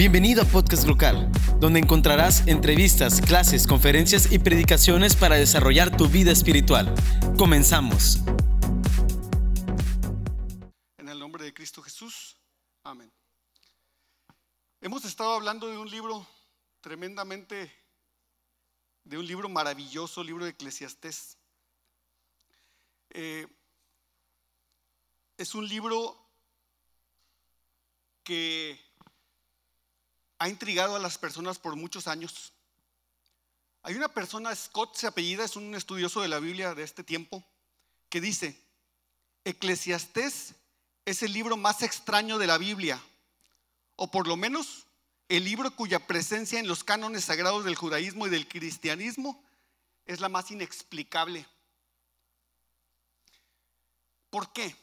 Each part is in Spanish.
Bienvenido a Podcast Local, donde encontrarás entrevistas, clases, conferencias y predicaciones para desarrollar tu vida espiritual. Comenzamos. En el nombre de Cristo Jesús. Amén. Hemos estado hablando de un libro tremendamente, de un libro maravilloso, libro de Eclesiastés. Eh, es un libro que ha intrigado a las personas por muchos años. Hay una persona, Scott se apellida, es un estudioso de la Biblia de este tiempo, que dice, Eclesiastés es el libro más extraño de la Biblia, o por lo menos el libro cuya presencia en los cánones sagrados del judaísmo y del cristianismo es la más inexplicable. ¿Por qué?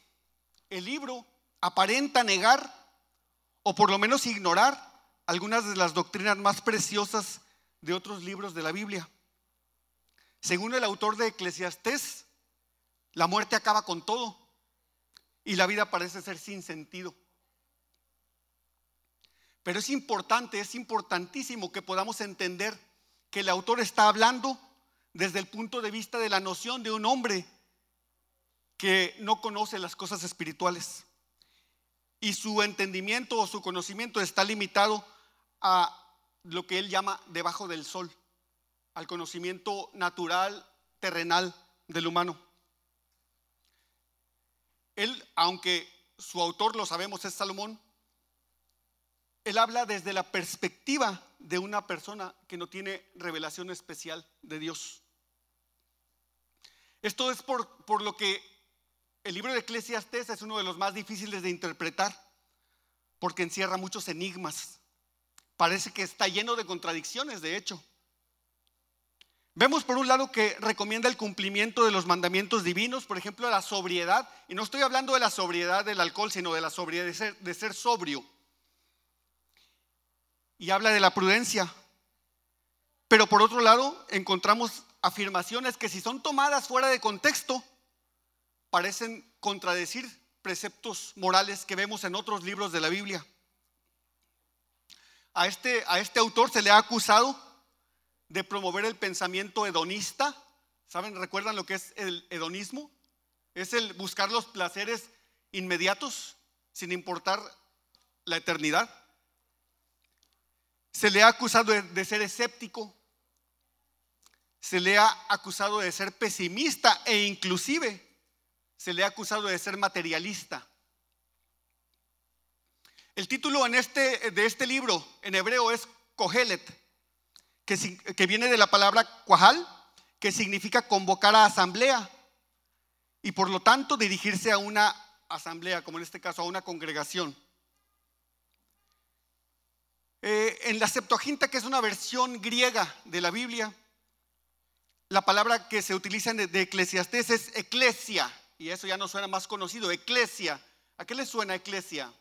El libro aparenta negar, o por lo menos ignorar, algunas de las doctrinas más preciosas de otros libros de la Biblia. Según el autor de Eclesiastés, la muerte acaba con todo y la vida parece ser sin sentido. Pero es importante, es importantísimo que podamos entender que el autor está hablando desde el punto de vista de la noción de un hombre que no conoce las cosas espirituales. Y su entendimiento o su conocimiento está limitado a lo que él llama debajo del sol, al conocimiento natural, terrenal del humano. Él, aunque su autor lo sabemos es Salomón, él habla desde la perspectiva de una persona que no tiene revelación especial de Dios. Esto es por, por lo que el libro de Eclesiastes es uno de los más difíciles de interpretar, porque encierra muchos enigmas Parece que está lleno de contradicciones, de hecho. Vemos por un lado que recomienda el cumplimiento de los mandamientos divinos, por ejemplo, la sobriedad. Y no estoy hablando de la sobriedad del alcohol, sino de la sobriedad de ser, ser sobrio. Y habla de la prudencia. Pero por otro lado, encontramos afirmaciones que si son tomadas fuera de contexto, parecen contradecir preceptos morales que vemos en otros libros de la Biblia a este, a este autor se le ha acusado de promover el pensamiento hedonista. ¿Saben? ¿Recuerdan lo que es el hedonismo? Es el buscar los placeres inmediatos sin importar la eternidad. Se le ha acusado de, ser escéptico. Se le ha acusado de ser pesimista e inclusive se le ha acusado de ser materialista. El título este, de este libro en hebreo es Kohelet, que, viene de la palabra Kwahal, que significa convocar a asamblea y por lo tanto dirigirse a una asamblea, como en este caso a una congregación. Eh, en la Septuaginta, que es una versión griega de la Biblia, la palabra que se utiliza de, de Eclesiastés es eclesia, y eso ya no suena más conocido, eclesia. ¿A qué le suena eclesia?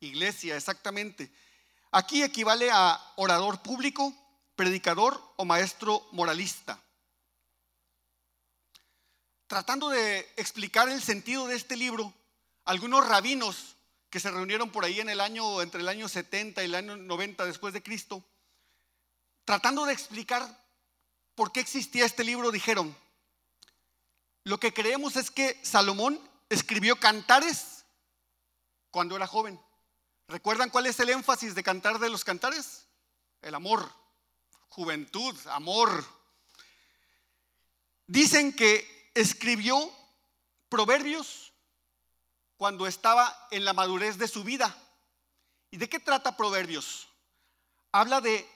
Iglesia, exactamente. Aquí equivale a orador público, predicador o maestro moralista. Tratando de explicar el sentido de este libro, algunos rabinos que se reunieron por ahí en el año entre el año 70 y el año 90 después de Cristo, tratando de explicar por qué existía este libro, dijeron, lo que creemos es que Salomón escribió cantares cuando era joven. ¿Recuerdan cuál es el énfasis de cantar de los cantares? El amor, juventud, amor. Dicen que escribió proverbios cuando estaba en la madurez de su vida. ¿Y de qué trata proverbios? Habla de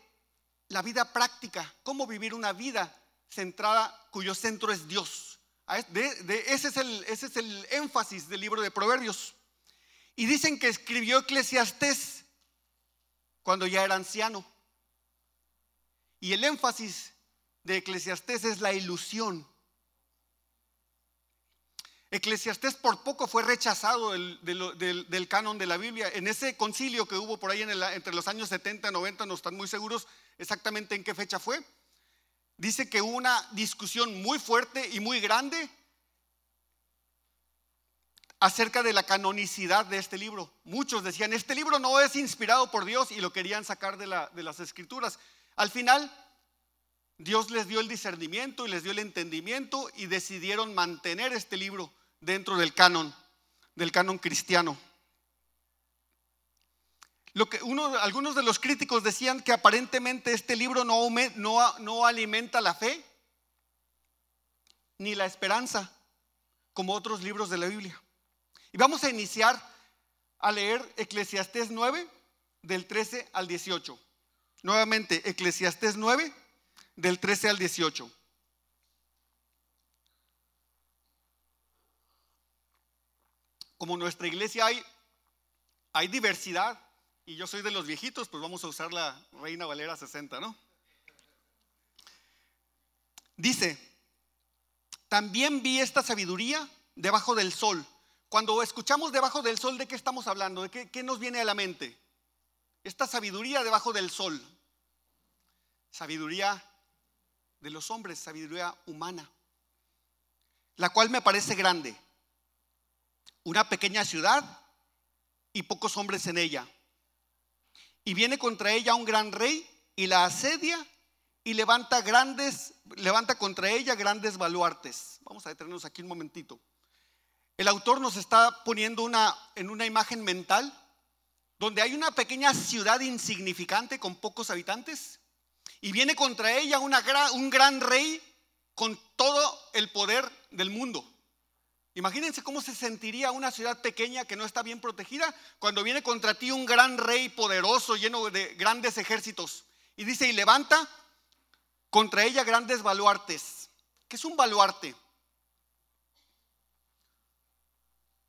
la vida práctica, cómo vivir una vida centrada cuyo centro es Dios. ese, es el, ese es el énfasis del libro de proverbios. Y dicen que escribió Eclesiastés cuando ya era anciano. Y el énfasis de Eclesiastés es la ilusión. Eclesiastés por poco fue rechazado del, canon de la Biblia. En ese concilio que hubo por ahí entre los años 70 y 90, no están muy seguros exactamente en qué fecha fue. Dice que hubo una discusión muy fuerte y muy grande acerca de la canonicidad de este libro. Muchos decían, este libro no es inspirado por Dios y lo querían sacar de, las escrituras. Al final, Dios les dio el discernimiento y les dio el entendimiento y decidieron mantener este libro dentro del canon, del canon cristiano. Lo que uno, algunos de los críticos decían que aparentemente este libro no alimenta la fe ni la esperanza como otros libros de la Biblia. Y vamos a iniciar a leer Eclesiastés 9 del 13 al 18. Nuevamente, Eclesiastés 9 del 13 al 18. Como en nuestra iglesia hay, hay diversidad, y yo soy de los viejitos, pues vamos a usar la Reina Valera 60, ¿no? Dice, también vi esta sabiduría debajo del sol. Cuando escuchamos debajo del sol, ¿de qué estamos hablando? ¿De qué, qué nos viene a la mente? Esta sabiduría debajo del sol. Sabiduría de los hombres, sabiduría humana, la cual me parece grande. Una pequeña ciudad y pocos hombres en ella. Y viene contra ella un gran rey y la asedia y levanta grandes, levanta contra ella grandes baluartes. Vamos a detenernos aquí un momentito. El autor nos está poniendo una, en una imagen mental donde hay una pequeña ciudad insignificante con pocos habitantes y viene contra ella un gran rey con todo el poder del mundo. Imagínense cómo se sentiría una ciudad pequeña que no está bien protegida cuando viene contra ti un gran rey poderoso lleno de grandes ejércitos. Y dice, y levanta contra ella grandes baluartes. ¿Qué es un baluarte?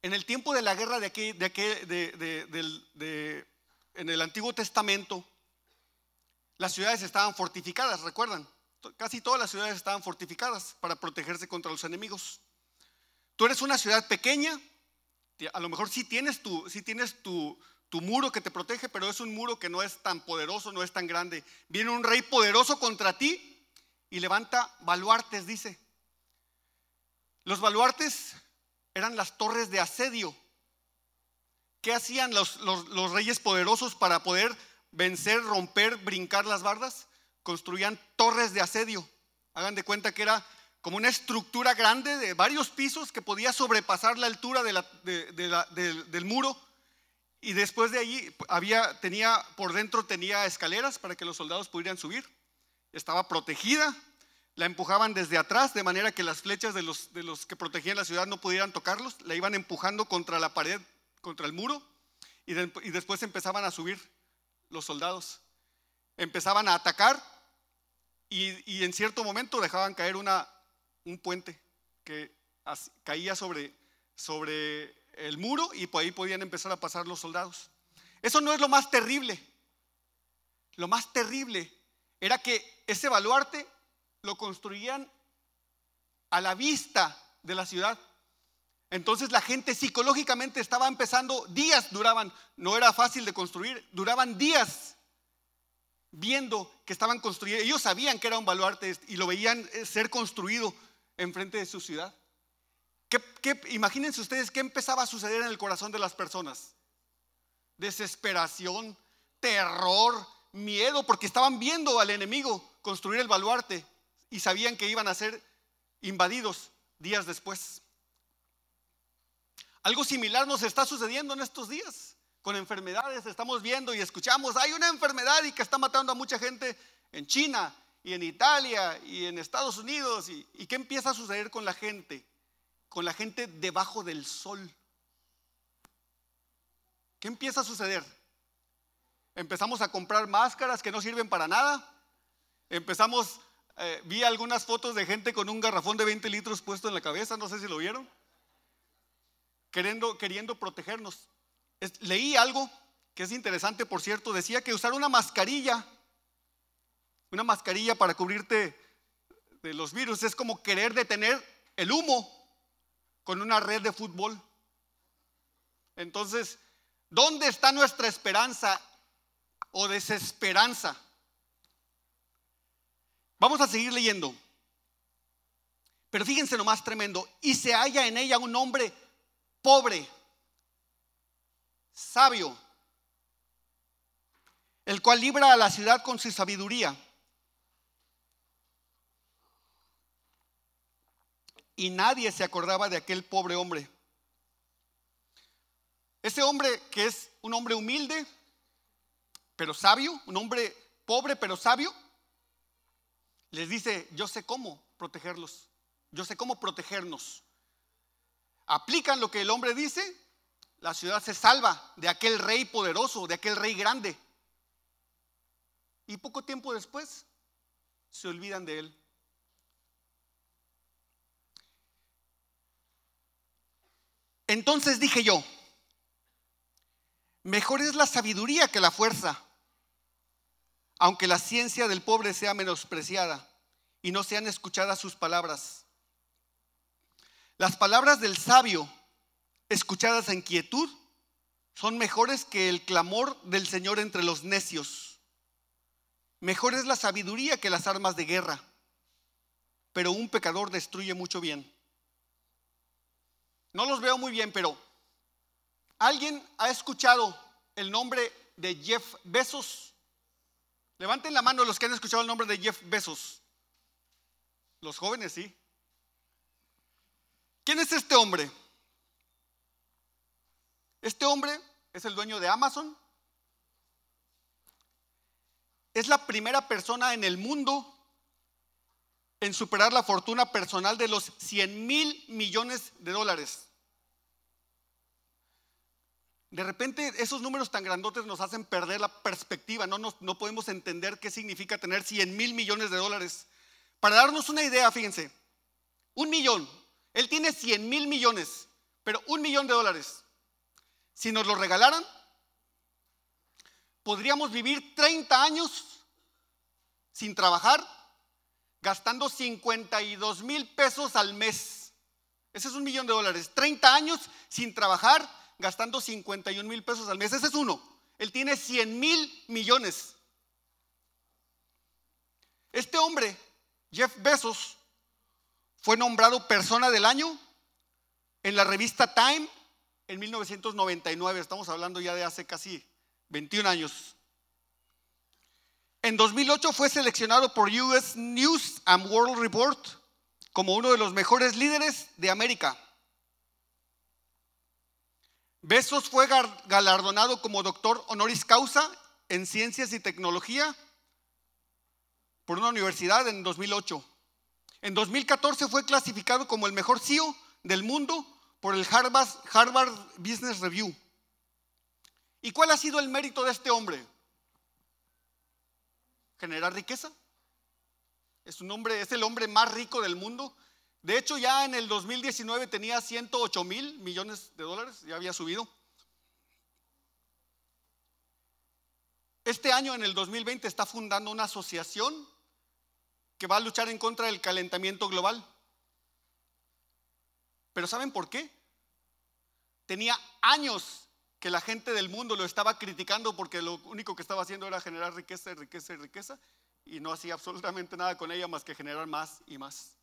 En el tiempo de la guerra de aquí, de, aquí, de, en el Antiguo Testamento, las ciudades estaban fortificadas, ¿recuerdan? Casi todas las ciudades estaban fortificadas para protegerse contra los enemigos. Tú eres una ciudad pequeña, a lo mejor sí tienes tu, tienes tu, tu muro que te protege, pero es un muro que no es tan poderoso, no es tan grande. Viene un rey poderoso contra ti y levanta baluartes, dice. Los baluartes eran las torres de asedio. ¿Qué hacían los, reyes poderosos para poder vencer, romper, brincar las bardas? Construían torres de asedio. Hagan de cuenta que era como una estructura grande de varios pisos que podía sobrepasar la altura del muro. Y después de allí había, tenía, por dentro tenía escaleras para que los soldados pudieran subir. Estaba protegida. La empujaban desde atrás, de manera que las flechas de los, de los que protegían la ciudad no pudieran tocarlos. La iban empujando contra la pared, contra el muro. Y, después empezaban a subir los soldados. Empezaban a atacar y, y, en cierto momento dejaban caer una, un puente que caía sobre, sobre el muro y por ahí podían empezar a pasar los soldados. Eso no es lo más terrible. Lo más terrible era que ese baluarte lo construían a la vista de la ciudad. Entonces la gente psicológicamente estaba empezando, días duraban, no era fácil de construir, duraban días viendo que estaban construyendo. Ellos sabían que era un baluarte y lo veían eh, ser construido enfrente de su ciudad? ¿Qué, imagínense ustedes qué empezaba a suceder en el corazón de las personas. Desesperación, terror, miedo, porque estaban viendo al enemigo construir el baluarte y sabían que iban a ser invadidos días después. Algo similar nos está sucediendo en estos días. Con enfermedades estamos viendo y escuchamos, hay una enfermedad y que está matando a mucha gente en China, y en Italia y en Estados Unidos. Y, qué empieza a suceder con la gente? Con la gente debajo del sol. ¿Qué empieza a suceder? Empezamos a comprar máscaras que no sirven para nada. Empezamos, eh, vi algunas fotos de gente con un garrafón de 20 litros puesto en la cabeza, no sé si lo vieron. Queriendo, queriendo protegernos. leí algo que es interesante, por cierto, decía que usar una mascarilla una mascarilla para cubrirte de los virus es como querer detener el humo con una red de fútbol. Entonces, ¿dónde está nuestra esperanza o desesperanza? Vamos a seguir leyendo. Pero fíjense lo más tremendo. Y se halla en ella un hombre pobre, sabio, el cual libra a la ciudad con su sabiduría. Y nadie se acordaba de aquel pobre hombre. Ese hombre que es un hombre humilde, pero sabio, un hombre pobre pero sabio, les dice, yo sé cómo protegerlos, yo sé cómo protegernos. Aplican lo que el hombre dice, la ciudad se salva de aquel rey poderoso, de aquel rey grande. Y poco tiempo después se olvidan de él. Entonces dije yo, mejor es la sabiduría que la fuerza, aunque la ciencia del pobre sea menospreciada y no sean escuchadas sus palabras. Las palabras del sabio, escuchadas en quietud, son mejores que el clamor del Señor entre los necios. Mejor es la sabiduría que las armas de guerra, pero un pecador destruye mucho bien. No los veo muy bien, pero ¿alguien ha escuchado el nombre de Jeff Bezos? Levanten la mano los que han escuchado el nombre de Jeff Bezos. Los jóvenes, sí. ¿Quién es este hombre? Este hombre es el dueño de Amazon. Es la primera persona en el mundo en superar la fortuna personal de los 100 mil millones de dólares. De repente esos números tan grandotes nos hacen perder la perspectiva, no, no podemos entender qué significa tener 100 mil millones de dólares. Para darnos una idea, fíjense, un millón, él tiene 100 mil millones, pero un millón de dólares. Si nos lo regalaran, podríamos vivir 30 años sin trabajar gastando 52 mil pesos al mes. Ese es un millón de dólares. 30 años sin trabajar, gastando 51 mil pesos al mes. Ese es uno. Él tiene 100 mil millones. Este hombre, Jeff Bezos, fue nombrado persona del año en la revista Time en 1999. Estamos hablando ya de hace casi 21 años. En 2008 fue seleccionado por US News and World Report como uno de los mejores líderes de América. Besos fue galardonado como doctor honoris causa en ciencias y tecnología por una universidad en 2008. En 2014 fue clasificado como el mejor CEO del mundo por el Harvard, Business Review. ¿Y cuál ha sido el mérito de este hombre? generar riqueza. Es un hombre, es el hombre más rico del mundo. De hecho, ya en el 2019 tenía 108 mil millones de dólares, ya había subido. Este año, en el 2020, está fundando una asociación que va a luchar en contra del calentamiento global. Pero ¿saben por qué? Tenía años que la gente del mundo lo estaba criticando porque lo único que estaba haciendo era generar riqueza y riqueza y riqueza y no hacía absolutamente nada con ella más que generar más y más.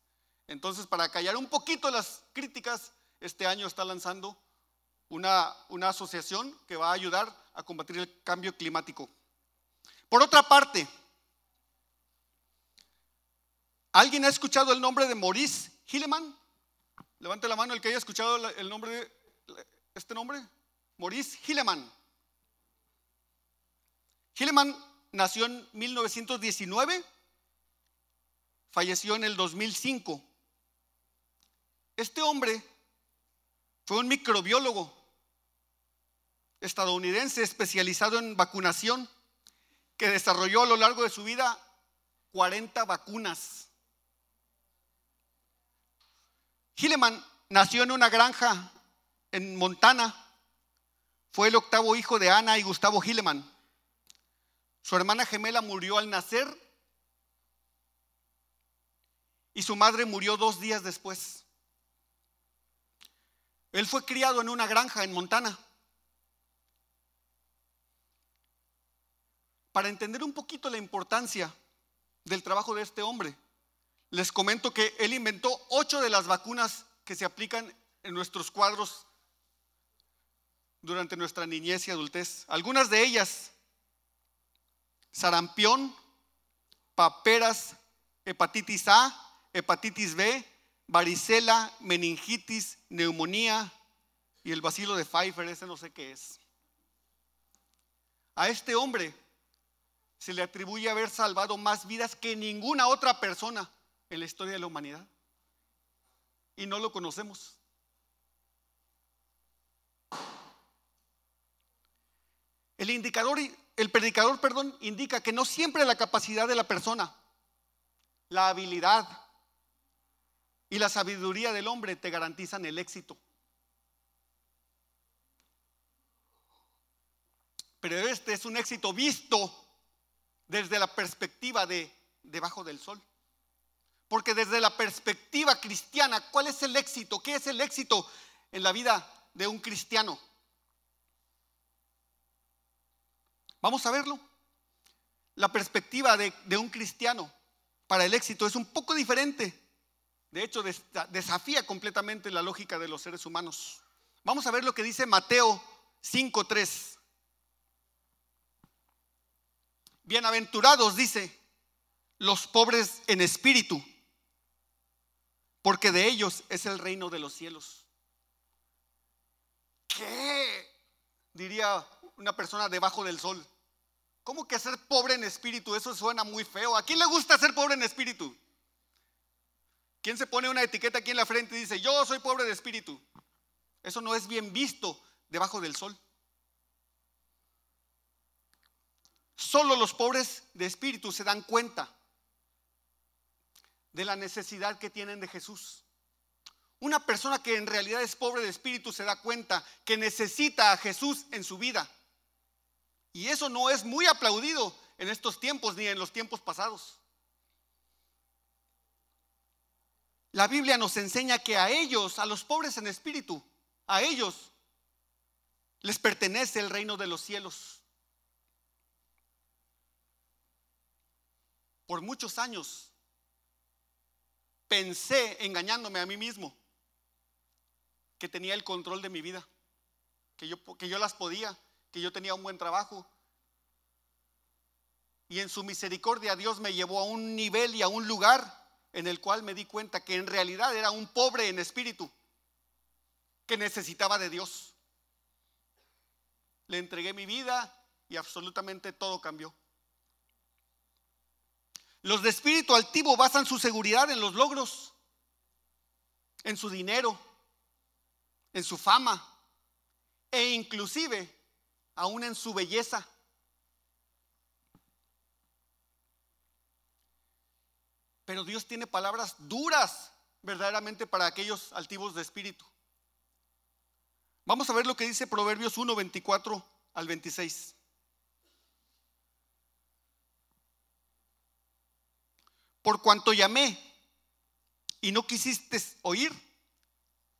Entonces, para callar un poquito las críticas, este año está lanzando una, una asociación que va a ayudar a combatir el cambio climático. Por otra parte, ¿alguien ha escuchado el nombre de Maurice Hilleman? Levante la mano el que haya escuchado el nombre de este nombre. Maurice Hilleman. Hilleman nació en 1919, falleció en el 2005. Este hombre fue un microbiólogo estadounidense especializado en vacunación que desarrolló a lo largo de su vida 40 vacunas. Hilleman nació en una granja en Montana fue el octavo hijo de Ana y Gustavo Hilleman. Su hermana gemela murió al nacer y su madre murió dos días después. Él fue criado en una granja en Montana. Para entender un poquito la importancia del trabajo de este hombre, les comento que él inventó ocho de las vacunas que se aplican en nuestros cuadros durante nuestra niñez y adultez. Algunas de ellas, sarampión, paperas, hepatitis A, hepatitis B, varicela, meningitis, neumonía y el vacilo de Pfeiffer, ese no sé qué es. A este hombre se le atribuye haber salvado más vidas que ninguna otra persona en la historia de la humanidad. Y no lo conocemos. El indicador, el predicador, perdón, indica que no siempre la capacidad de la persona, la habilidad y la sabiduría del hombre te garantizan el éxito. Pero este es un éxito visto desde la perspectiva de debajo del sol. Porque desde la perspectiva cristiana, ¿cuál es el éxito? ¿Qué es el éxito en la vida de un cristiano? Vamos a verlo. La perspectiva de, un cristiano para el éxito es un poco diferente. De hecho, desafía completamente la lógica de los seres humanos. Vamos a ver lo que dice Mateo 5.3. Bienaventurados, dice, los pobres en espíritu, porque de ellos es el reino de los cielos. ¿Qué? Diría una persona debajo del sol. ¿Cómo que ser pobre en espíritu? Eso suena muy feo. ¿A quién le gusta ser pobre en espíritu? ¿Quién se pone una etiqueta aquí en la frente y dice, yo soy pobre de espíritu? Eso no es bien visto debajo del sol. Solo los pobres de espíritu se dan cuenta de la necesidad que tienen de Jesús. Una persona que en realidad es pobre de espíritu se da cuenta que necesita a Jesús en su vida. Y eso no es muy aplaudido en estos tiempos ni en los tiempos pasados. La Biblia nos enseña que a ellos, a los pobres en espíritu, a ellos les pertenece el reino de los cielos. Por muchos años pensé, engañándome a mí mismo, que tenía el control de mi vida, que yo, que yo las podía, que yo tenía un buen trabajo. Y en su misericordia Dios me llevó a un nivel y a un lugar en el cual me di cuenta que en realidad era un pobre en espíritu, que necesitaba de Dios. Le entregué mi vida y absolutamente todo cambió. Los de espíritu altivo basan su seguridad en los logros, en su dinero, en su fama e inclusive aún en su belleza. Pero Dios tiene palabras duras verdaderamente para aquellos altivos de espíritu. Vamos a ver lo que dice Proverbios 1, 24 al 26. Por cuanto llamé y no quisiste oír,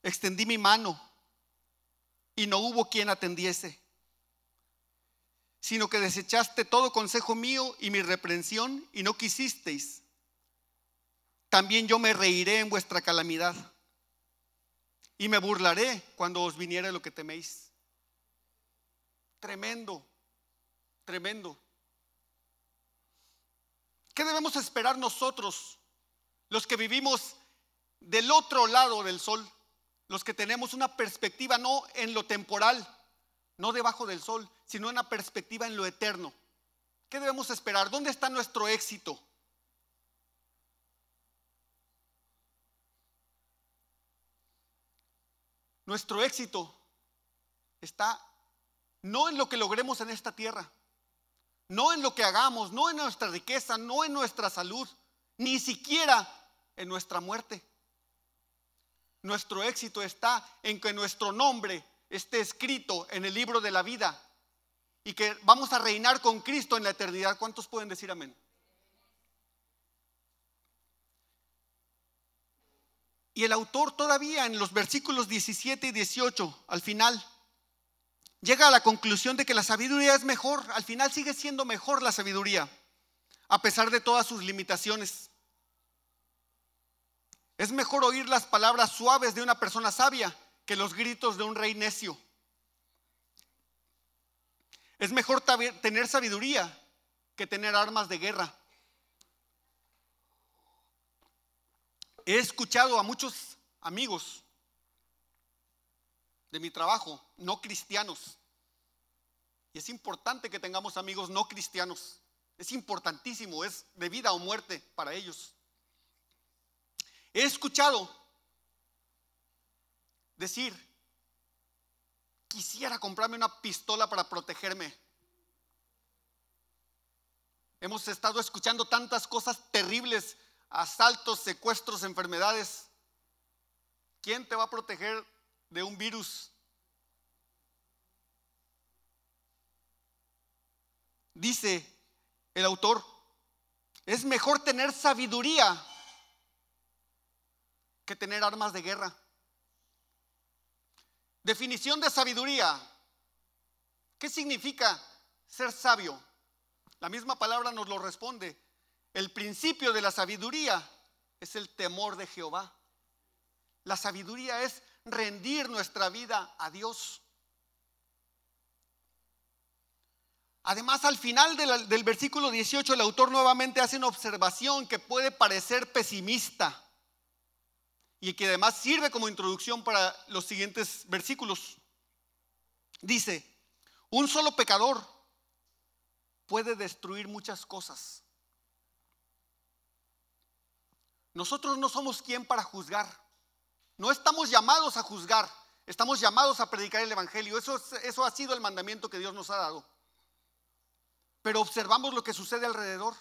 extendí mi mano y no hubo quien atendiese sino que desechaste todo consejo mío y mi reprensión y no quisisteis. También yo me reiré en vuestra calamidad y me burlaré cuando os viniere lo que teméis. Tremendo, tremendo. ¿Qué debemos esperar nosotros, los que vivimos del otro lado del sol, los que tenemos una perspectiva no en lo temporal, no debajo del sol, sino una perspectiva en lo eterno. ¿Qué debemos esperar? ¿Dónde está nuestro éxito? Nuestro éxito está no en lo que logremos en esta tierra, no en lo que hagamos, no en nuestra riqueza, no en nuestra salud, ni siquiera en nuestra muerte. Nuestro éxito está en que nuestro nombre esté escrito en el libro de la vida y que vamos a reinar con Cristo en la eternidad. ¿Cuántos pueden decir amén? Y el autor todavía en los versículos 17 y 18, al final, llega a la conclusión de que la sabiduría es mejor. Al final sigue siendo mejor la sabiduría, a pesar de todas sus limitaciones. Es mejor oír las palabras suaves de una persona sabia que los gritos de un rey necio. Es mejor tener sabiduría que tener armas de guerra. He escuchado a muchos amigos de mi trabajo, no cristianos. Y es importante que tengamos amigos no cristianos. Es importantísimo, es de vida o muerte para ellos. He escuchado decir, quisiera comprarme una pistola para protegerme. Hemos estado escuchando tantas cosas terribles, asaltos, secuestros, enfermedades. ¿Quién te va a proteger de un virus? Dice el autor, es mejor tener sabiduría que tener armas de guerra. Definición de sabiduría. ¿Qué significa ser sabio? La misma palabra nos lo responde. El principio de la sabiduría es el temor de Jehová. La sabiduría es rendir nuestra vida a Dios. Además, al final del, versículo 18, el autor nuevamente hace una observación que puede parecer pesimista y que además sirve como introducción para los siguientes versículos. Dice, un solo pecador puede destruir muchas cosas. Nosotros no somos quien para juzgar. No estamos llamados a juzgar, estamos llamados a predicar el Evangelio. Eso, ha sido el mandamiento que Dios nos ha dado. Pero observamos lo que sucede alrededor.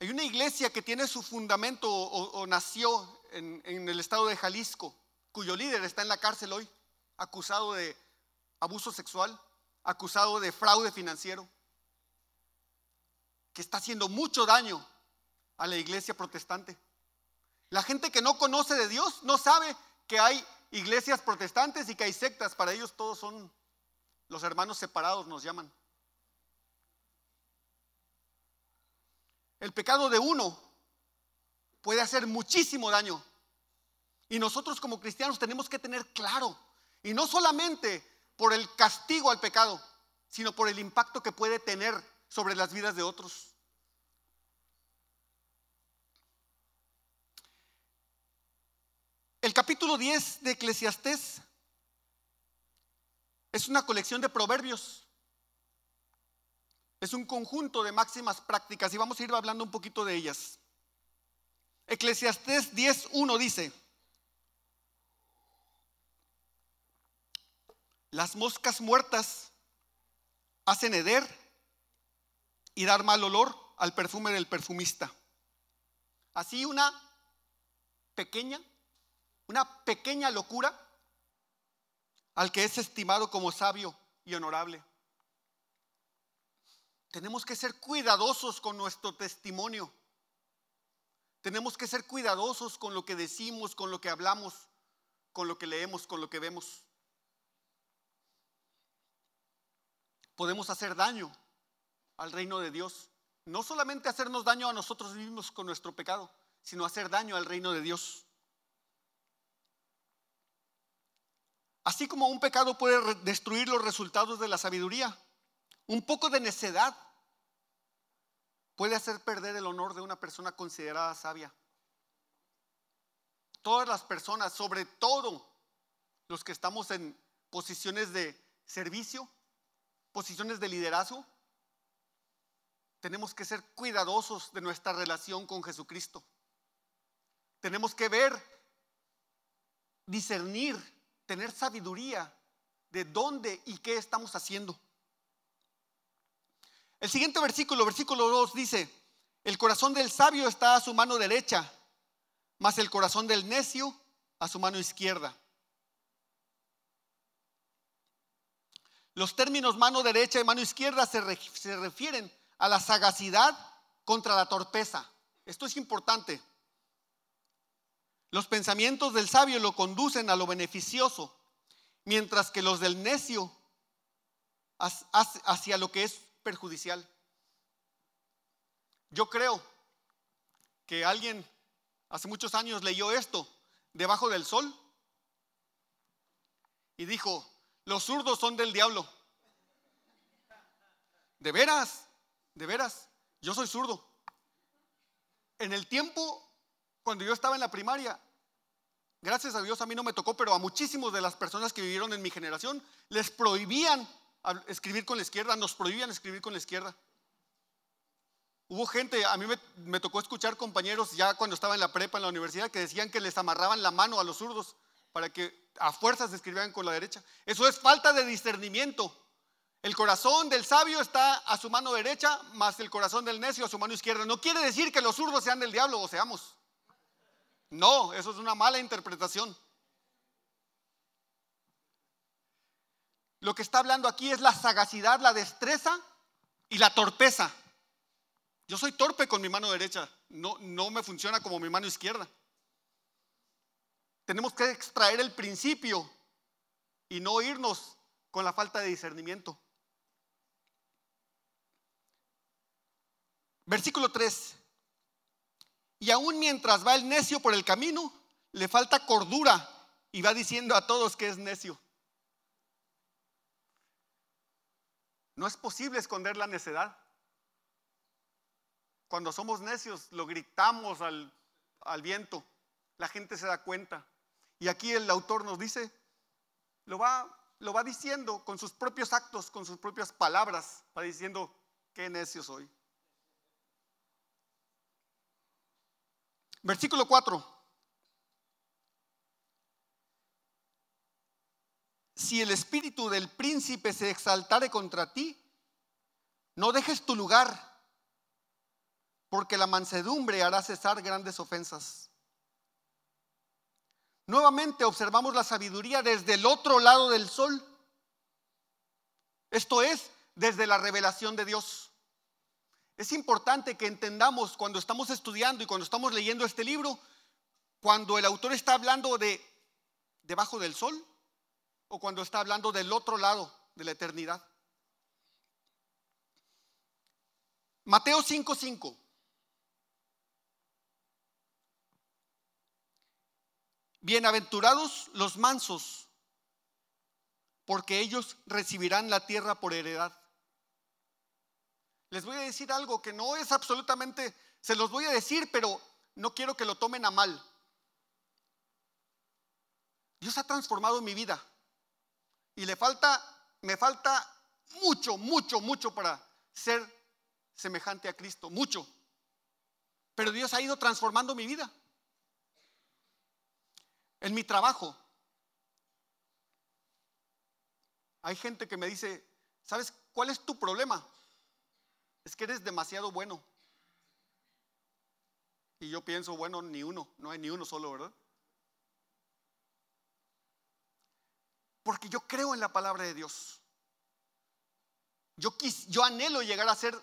Hay una iglesia que tiene su fundamento o, nació en el estado de Jalisco, cuyo líder está en la cárcel hoy, acusado de abuso sexual, acusado de fraude financiero, que está haciendo mucho daño a la iglesia protestante. La gente que no conoce de Dios no sabe que hay iglesias protestantes y que hay sectas. Para ellos todos son los hermanos separados, nos llaman. El pecado de uno puede hacer muchísimo daño. Y nosotros como cristianos tenemos que tener claro, y no solamente por el castigo al pecado, sino por el impacto que puede tener sobre las vidas de otros. Capítulo 10 de Eclesiastés es una colección de proverbios. Es un conjunto de máximas prácticas y vamos a ir hablando un poquito de ellas. Eclesiastés 10.1 dice, las moscas muertas hacen heder y dar mal olor al perfume del perfumista. Así una pequeña, una pequeña locura al que es estimado como sabio y honorable. Tenemos que ser cuidadosos con nuestro testimonio. Tenemos que ser cuidadosos con lo que decimos, con lo que hablamos, con lo que leemos, con lo que vemos. Podemos hacer daño al reino de Dios. No solamente hacernos daño a nosotros mismos con nuestro pecado, sino hacer daño al reino de Dios. Así como un pecado puede destruir los resultados de la sabiduría, un poco de necedad puede hacer perder el honor de una persona considerada sabia. Todas las personas, sobre todo los que estamos en posiciones de servicio, posiciones de liderazgo, tenemos que ser cuidadosos de nuestra relación con Jesucristo. Tenemos que ver, discernir, tener sabiduría de dónde y qué estamos haciendo. El siguiente versículo, versículo 2 dice, el corazón del sabio está a su mano derecha, mas el corazón del necio a su mano izquierda. Los términos mano derecha y mano izquierda se, refieren a la sagacidad contra la torpeza. Esto es importante. Los pensamientos del sabio lo conducen a lo beneficioso, mientras que los del necio hacia lo que es perjudicial. Yo creo que alguien hace muchos años leyó esto debajo del sol y dijo, los zurdos son del diablo. De veras, de veras, yo soy zurdo. En el tiempo, cuando yo estaba en la primaria, gracias a Dios a mí no me tocó, pero a muchísimos de las personas que vivieron en mi generación les prohibían escribir con la izquierda, nos prohibían escribir con la izquierda. Hubo gente, a mí me, tocó escuchar compañeros ya cuando estaba en la prepa, en la universidad, que decían que les amarraban la mano a los zurdos para que a fuerzas escribieran con la derecha. Eso es falta de discernimiento. El corazón del sabio está a su mano derecha, más el corazón del necio a su mano izquierda. No quiere decir que los zurdos sean del diablo o seamos. No, eso es una mala interpretación. Lo que está hablando aquí es la sagacidad, la destreza y la torpeza. Yo soy torpe con mi mano derecha, no, no me funciona como mi mano izquierda. Tenemos que extraer el principio y no irnos con la falta de discernimiento. Versículo 3. Y aún mientras va el necio por el camino, le falta cordura y va diciendo a todos que es necio. No es posible esconder la necedad. Cuando somos necios, lo gritamos al, viento. La gente se da cuenta. Y aquí el autor nos dice, lo va, lo va diciendo con sus propios actos, con sus propias palabras, va diciendo, qué necio soy. Versículo 4. Si el espíritu del príncipe se exaltare contra ti, no dejes tu lugar porque la mansedumbre hará cesar grandes ofensas. Nuevamente observamos la sabiduría desde el otro lado del sol. Esto es, desde la revelación de Dios. Es importante que entendamos cuando estamos estudiando y cuando estamos leyendo este libro, cuando el autor está hablando de debajo del sol o cuando está hablando del otro lado de la eternidad. Mateo 5:5. Bienaventurados los mansos, porque ellos recibirán la tierra por heredad. Les voy a decir algo que no es absolutamente, se los voy a decir, pero no quiero que lo tomen a mal. Dios ha transformado mi vida y le falta, me falta mucho, mucho, mucho para ser semejante a Cristo, mucho. Pero Dios ha ido transformando mi vida en mi trabajo. Hay gente que me dice, ¿sabes cuál es tu problema? Es que eres demasiado bueno. Y yo pienso, bueno, ni uno, no hay ni uno solo, ¿verdad? Porque yo creo en la palabra de Dios. Yo, quis, yo anhelo llegar a ser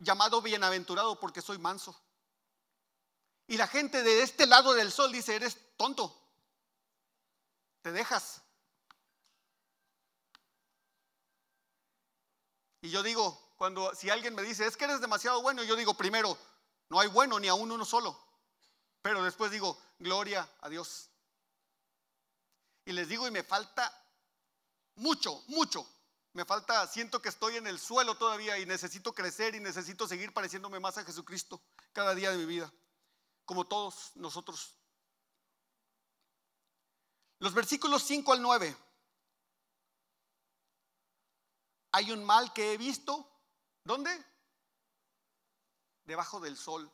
llamado bienaventurado porque soy manso. Y la gente de este lado del sol dice, eres tonto te dejas. Y yo digo, cuando si alguien me dice, es que eres demasiado bueno, yo digo, primero, no hay bueno ni aún uno solo. Pero después digo, gloria a Dios. Y les digo, y me falta mucho, mucho. Me falta, siento que estoy en el suelo todavía y necesito crecer y necesito seguir pareciéndome más a Jesucristo cada día de mi vida, como todos nosotros. Los versículos 5 al 9. Hay un mal que he visto. ¿Dónde? Debajo del sol.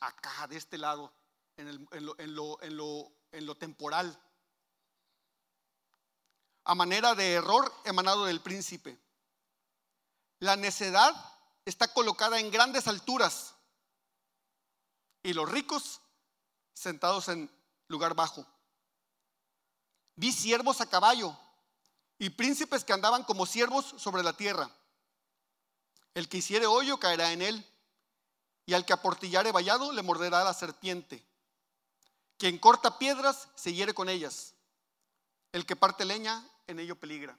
Acá, de este lado, en, lo, temporal. A manera de error emanado del príncipe. La necedad está colocada en grandes alturas y los ricos sentados en lugar bajo. Vi siervos a caballo y príncipes que andaban como siervos sobre la tierra. El que hiciere hoyo caerá en él, y al que aportillare vallado le morderá la serpiente. Quien corta piedras se hiere con ellas. El que parte leña en ello peligra.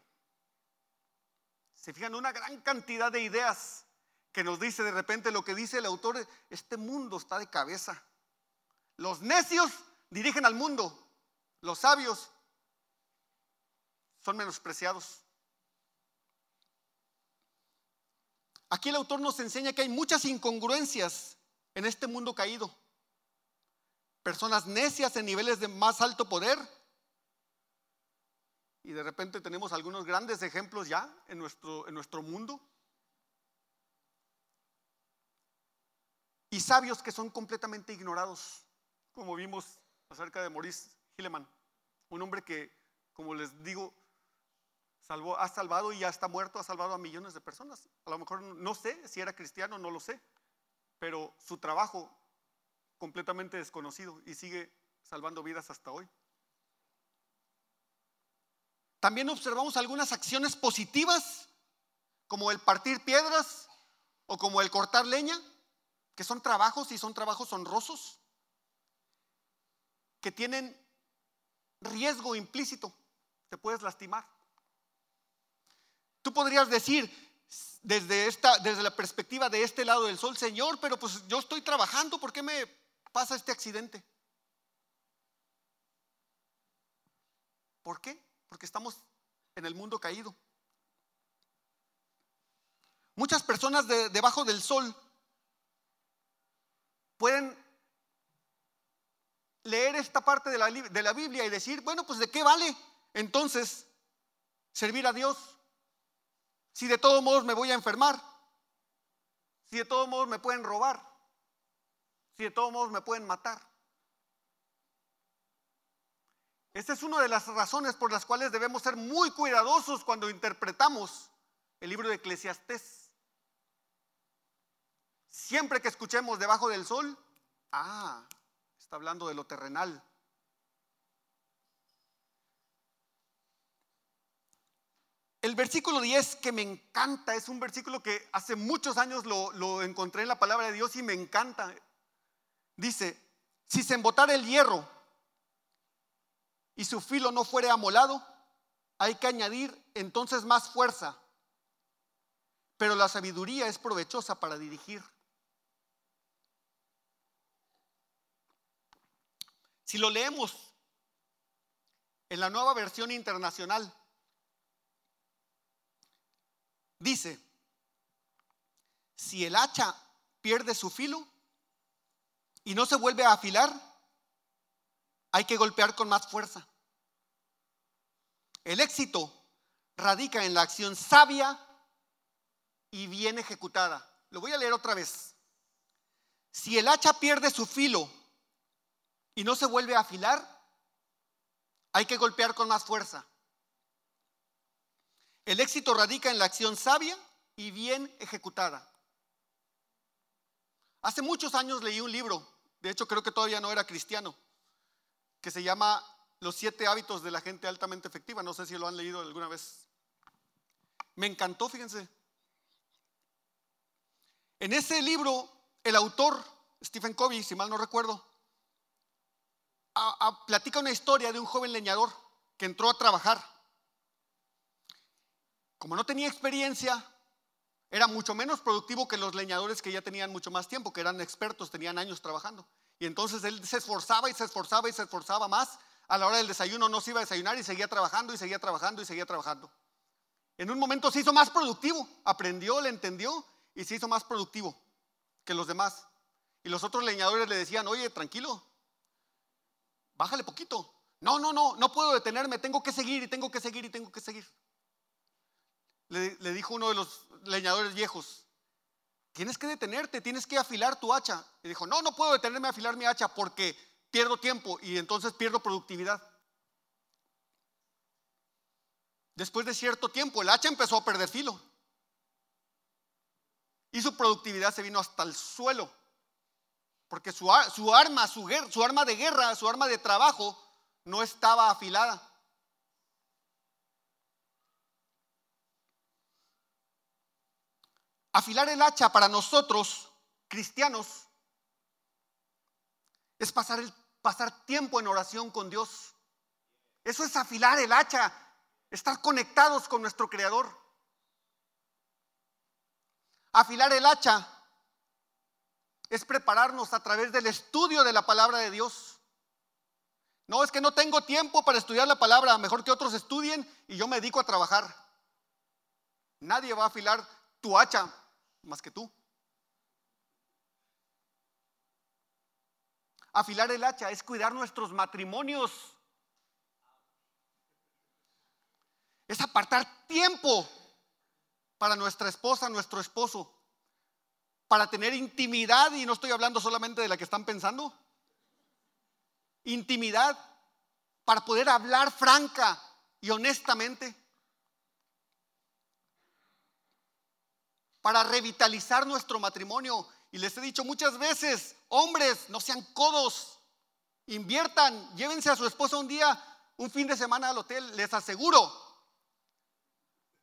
Se fijan una gran cantidad de ideas que nos dice de repente lo que dice el autor, este mundo está de cabeza. Los necios dirigen al mundo, los sabios son menospreciados. Aquí el autor nos enseña que hay muchas incongruencias en este mundo caído. Personas necias en niveles de más alto poder. Y de repente tenemos algunos grandes ejemplos ya en nuestro, en nuestro mundo. Y sabios que son completamente ignorados, como vimos acerca de Maurice Hilleman, un hombre que, como les digo, ha salvado y ya está muerto, ha salvado a millones de personas. A lo mejor no sé si era cristiano, no lo sé, pero su trabajo completamente desconocido y sigue salvando vidas hasta hoy. También observamos algunas acciones positivas, como el partir piedras o como el cortar leña, que son trabajos y son trabajos honrosos, que tienen riesgo implícito, te puedes lastimar. Tú podrías decir desde, esta, desde la perspectiva de este lado del sol, Señor, pero pues yo estoy trabajando, ¿por qué me pasa este accidente? ¿Por qué? Porque estamos en el mundo caído. Muchas personas debajo del sol pueden leer esta parte de la, de la Biblia y decir, bueno, pues de qué vale entonces servir a Dios si de todos modos me voy a enfermar, si de todos modos me pueden robar, si de todos modos me pueden matar. Esta es una de las razones por las cuales debemos ser muy cuidadosos cuando interpretamos el libro de Eclesiastés. Siempre que escuchemos debajo del sol, ah, está hablando de lo terrenal. El versículo 10 que me encanta, es un versículo que hace muchos años lo, encontré en la palabra de Dios y me encanta. Dice, si se embotara el hierro y su filo no fuere amolado, hay que añadir entonces más fuerza. Pero la sabiduría es provechosa para dirigir. Si lo leemos en la nueva versión internacional, dice, si el hacha pierde su filo y no se vuelve a afilar, hay que golpear con más fuerza. El éxito radica en la acción sabia y bien ejecutada. Lo voy a leer otra vez. Si el hacha pierde su filo y no se vuelve a afilar, hay que golpear con más fuerza. El éxito radica en la acción sabia y bien ejecutada. Hace muchos años leí un libro, de hecho creo que todavía no era cristiano, que se llama Los siete hábitos de la gente altamente efectiva. No sé si lo han leído alguna vez. Me encantó, fíjense. En ese libro, el autor, Stephen Covey, si mal no recuerdo, platica una historia de un joven leñador que entró a trabajar como no tenía experiencia, era mucho menos productivo que los leñadores que ya tenían mucho más tiempo, que eran expertos, tenían años trabajando. Y entonces él se esforzaba y se esforzaba y se esforzaba más. A la hora del desayuno no se iba a desayunar y seguía trabajando y seguía trabajando y seguía trabajando. En un momento se hizo más productivo, aprendió, le entendió y se hizo más productivo que los demás. Y los otros leñadores le decían, oye, tranquilo, bájale poquito. No, no, no, no puedo detenerme, tengo que seguir y tengo que seguir y tengo que seguir le, dijo uno de los leñadores viejos, tienes que detenerte, tienes que afilar tu hacha. Y dijo, no, no puedo detenerme a afilar mi hacha porque pierdo tiempo y entonces pierdo productividad. Después de cierto tiempo, el hacha empezó a perder filo. Y su productividad se vino hasta el suelo. Porque su, arma, su arma de guerra, su arma de trabajo no estaba afilada. Afilar el hacha para nosotros, cristianos, es pasar, el, pasar tiempo en oración con Dios. Eso es afilar el hacha, estar conectados con nuestro Creador. Afilar el hacha es prepararnos a través del estudio de la palabra de Dios. No, es que no tengo tiempo para estudiar la palabra, mejor que otros estudien y yo me dedico a trabajar. Nadie va a afilar tu hacha más que tú. Afilar el hacha es cuidar nuestros matrimonios. Es apartar tiempo para nuestra esposa, nuestro esposo, para tener intimidad, y no estoy hablando solamente de la que están pensando, intimidad, para poder hablar franca y honestamente, para revitalizar nuestro matrimonio. Y les he dicho muchas veces, hombres, no sean codos, inviertan, llévense a su esposa un día, un fin de semana al hotel, les aseguro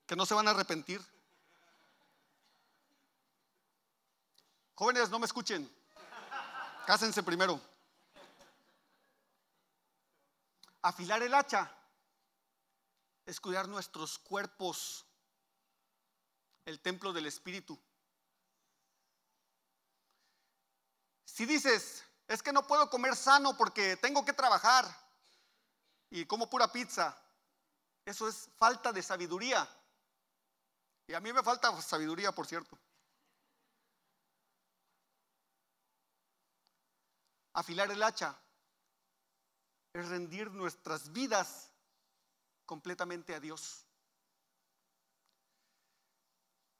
que no se van a arrepentir. Jóvenes, no me escuchen, cásense primero. Afilar el hacha es cuidar nuestros cuerpos, el templo del Espíritu. Si dices, es que no puedo comer sano porque tengo que trabajar y como pura pizza, eso es falta de sabiduría. Y a mí me falta sabiduría, por cierto. Afilar el hacha es rendir nuestras vidas completamente a Dios.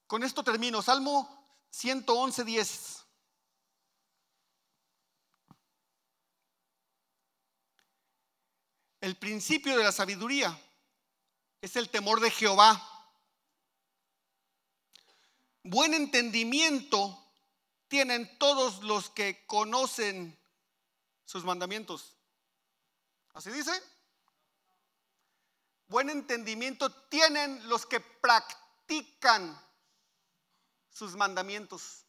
Con esto termino. Salmo 111, 10. El principio de la sabiduría es el temor de Jehová. Buen entendimiento tienen todos los que conocen sus mandamientos. ¿Así dice? Buen entendimiento tienen los que practican sus mandamientos.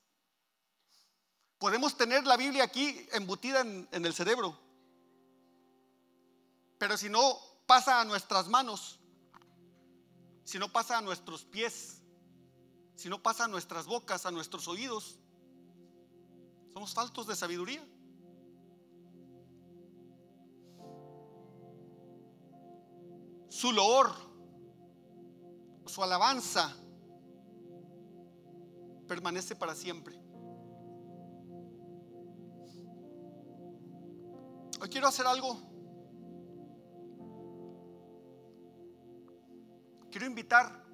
Podemos tener la Biblia aquí embutida en, el cerebro, pero si no pasa a nuestras manos, si no pasa a nuestros pies, si no pasa a nuestras bocas, a nuestros oídos, somos faltos de sabiduría. su loor, su alabanza permanece para siempre. Hoy quiero hacer algo. Quiero invitar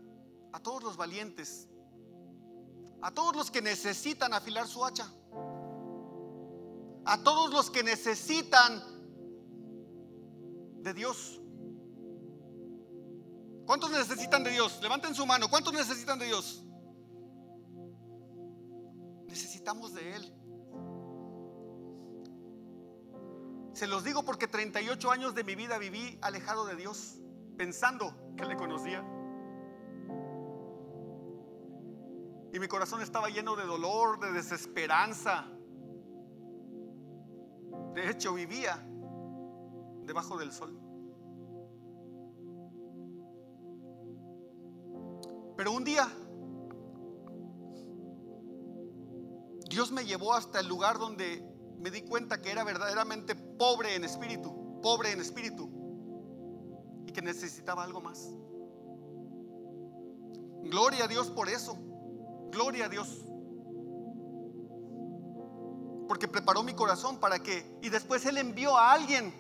a todos los valientes, a todos los que necesitan afilar su hacha, a todos los que necesitan de Dios. ¿Cuántos necesitan de Dios? Levanten su mano. ¿Cuántos necesitan de Dios? De Él. Se los digo porque 38 años de mi vida viví alejado de Dios, pensando que le conocía. Y mi corazón estaba lleno de dolor, de desesperanza. De hecho, vivía debajo del sol. Pero un día Dios me llevó hasta el lugar donde me di cuenta que era verdaderamente pobre en espíritu, pobre en espíritu, y que necesitaba algo más. Gloria a Dios por eso, gloria a Dios. Porque preparó mi corazón para que, y después Él envió a alguien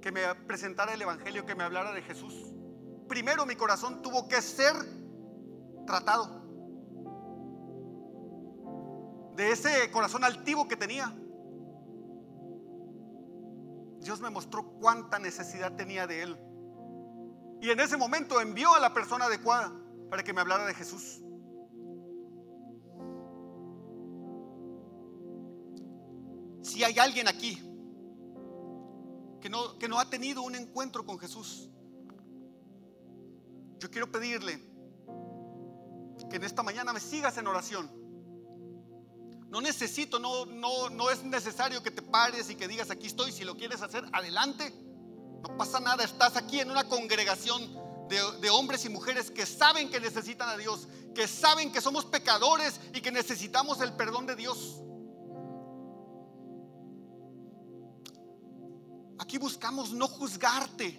que me presentara el Evangelio, que me hablara de Jesús primero mi corazón tuvo que ser tratado. De ese corazón altivo que tenía. Dios me mostró cuánta necesidad tenía de Él. Y en ese momento envió a la persona adecuada para que me hablara de Jesús. Si hay alguien aquí que no, que no ha tenido un encuentro con Jesús, yo quiero pedirle que en esta mañana me sigas en oración. No necesito, no, no, no es necesario que te pares y que digas aquí estoy. Si lo quieres hacer, adelante. No pasa nada. Estás aquí en una congregación de, de, hombres y mujeres que saben que necesitan a Dios, que saben que somos pecadores y que necesitamos el perdón de Dios. aquí buscamos no juzgarte,